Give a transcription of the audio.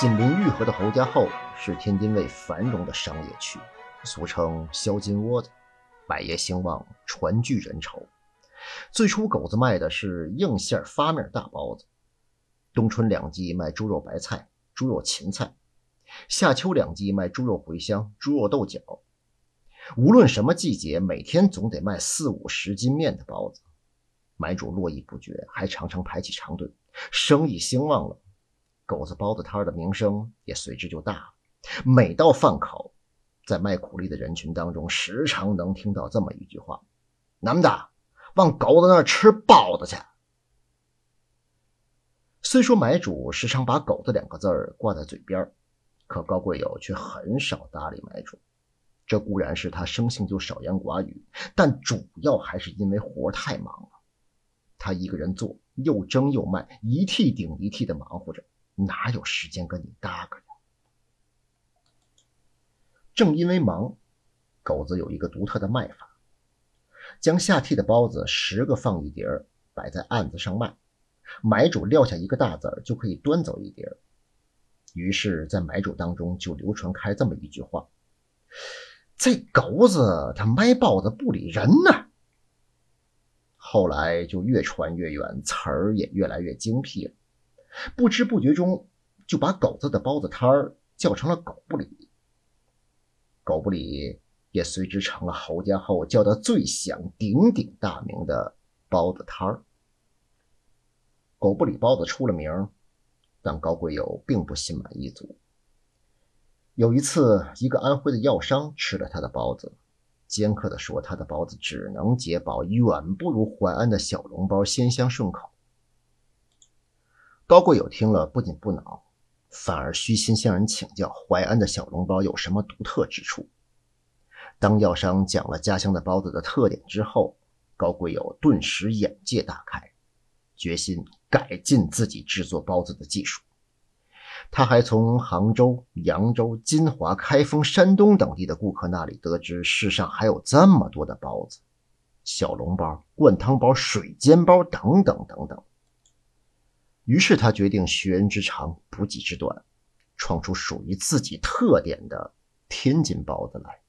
紧邻玉河的侯家后是天津卫繁荣的商业区，俗称“销金窝子”，百业兴旺，船聚人稠。最初，狗子卖的是硬馅发面大包子，冬春两季卖猪肉白菜、猪肉芹菜，夏秋两季卖猪肉茴香、猪肉豆角。无论什么季节，每天总得卖四五十斤面的包子，买主络绎不绝，还常常排起长队。生意兴旺了，狗子包子摊的名声也随之就大了。每到饭口，在卖苦力的人群当中，时常能听到这么一句话：“男的，往狗子那儿吃包子去。”虽说买主时常把“狗子”两个字挂在嘴边，可高贵友却很少搭理买主。这固然是他生性就少言寡语，但主要还是因为活太忙了。他一个人做，又蒸又卖，一屉顶一屉的忙活着，哪有时间跟你搭个呀？正因为忙，狗子有一个独特的卖法：将下屉的包子十个放一碟儿，摆在案子上卖，买主撂下一个大子儿就可以端走一碟儿于是，在买主当中就流传开这么一句话：“这狗子他卖包子不理人呢。”后来就越传越远，词儿也越来越精辟了。不知不觉中，就把狗子的包子摊儿叫成了“狗不理”。狗不理也随之成了侯家后叫得最响、鼎鼎大名的包子摊儿。狗不理包子出了名，但高贵友并不心满意足。有一次，一个安徽的药商吃了他的包子。尖刻地说：“他的包子只能解饱，远不如淮安的小笼包鲜香顺口。”高贵友听了不仅不恼，反而虚心向人请教淮安的小笼包有什么独特之处。当药商讲了家乡的包子的特点之后，高贵友顿时眼界大开，决心改进自己制作包子的技术。他还从杭州、扬州、金华、开封、山东等地的顾客那里得知，世上还有这么多的包子：小笼包、灌汤包、水煎包等等等等。于是他决定学人之长，补己之短，创出属于自己特点的天津包子来。